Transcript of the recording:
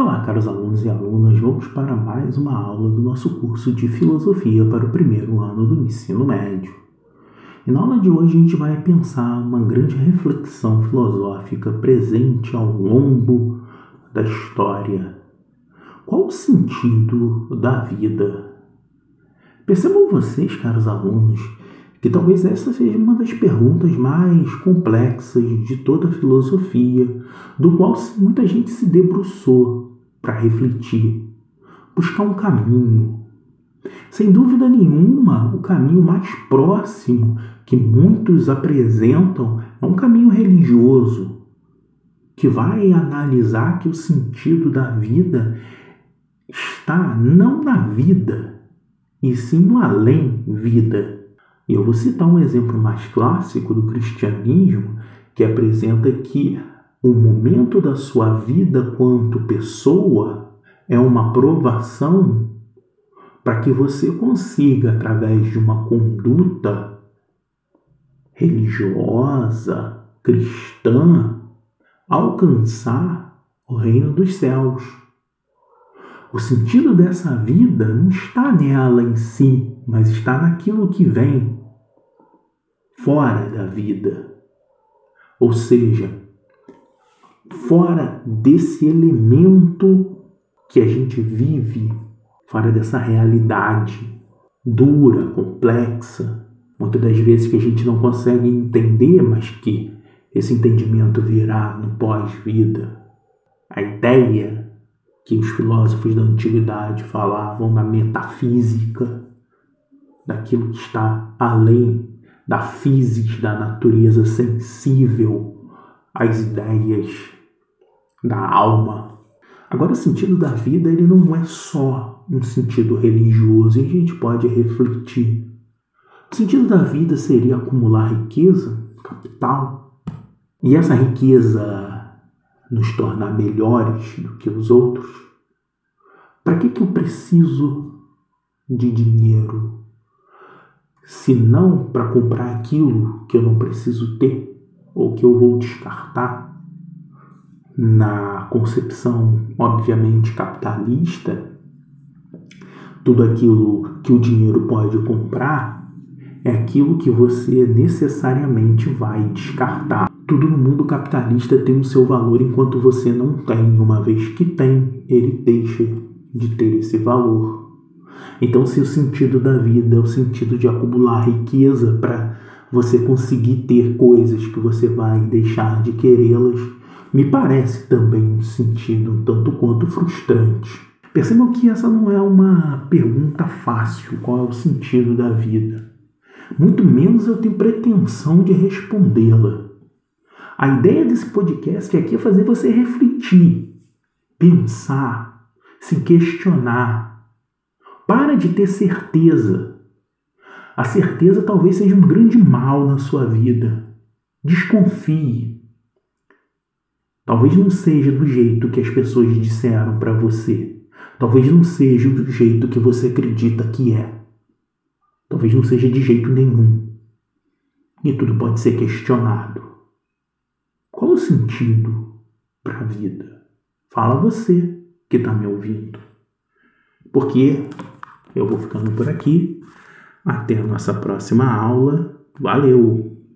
Olá, caros alunos e alunas, vamos para mais uma aula do nosso curso de Filosofia para o primeiro ano do ensino médio. E na aula de hoje a gente vai pensar uma grande reflexão filosófica presente ao longo da história. Qual o sentido da vida? Percebam vocês, caros alunos, que talvez essa seja uma das perguntas mais complexas de toda a filosofia, do qual muita gente se debruçou para refletir, buscar um caminho. Sem dúvida nenhuma, o caminho mais próximo que muitos apresentam é um caminho religioso, que vai analisar que o sentido da vida está não na vida, e sim no além-vida e eu vou citar um exemplo mais clássico do cristianismo que apresenta que o momento da sua vida quanto pessoa é uma provação para que você consiga, através de uma conduta religiosa, cristã, alcançar o reino dos céus. O sentido dessa vida não está nela em si, mas está naquilo que vem fora da vida. Ou seja, fora desse elemento que a gente vive, fora dessa realidade dura, complexa, muitas das vezes que a gente não consegue entender, mas que esse entendimento virá no pós-vida. A ideia que os filósofos da antiguidade falavam na metafísica, daquilo que está além da física, da natureza sensível às ideias da alma. Agora, o sentido da vida ele não é só um sentido religioso, e a gente pode refletir. O sentido da vida seria acumular riqueza, capital, e essa riqueza nos tornar melhores do que os outros. Para que, que eu preciso de dinheiro? se não para comprar aquilo que eu não preciso ter ou que eu vou descartar na concepção obviamente capitalista, tudo aquilo que o dinheiro pode comprar é aquilo que você necessariamente vai descartar. Tudo no mundo capitalista tem o seu valor enquanto você não tem. Uma vez que tem, ele deixa de ter esse valor. Então, se o sentido da vida é o sentido de acumular riqueza para você conseguir ter coisas que você vai deixar de querê-las, me parece também um sentido um tanto quanto frustrante. Percebam que essa não é uma pergunta fácil, qual é o sentido da vida. Muito menos eu tenho pretensão de respondê-la. A ideia desse podcast aqui é fazer você refletir, pensar, se questionar, para de ter certeza. A certeza talvez seja um grande mal na sua vida. Desconfie. Talvez não seja do jeito que as pessoas disseram para você. Talvez não seja do jeito que você acredita que é. Talvez não seja de jeito nenhum. E tudo pode ser questionado. Sentido para a vida? Fala você que está me ouvindo. Porque eu vou ficando por aqui. Até a nossa próxima aula. Valeu!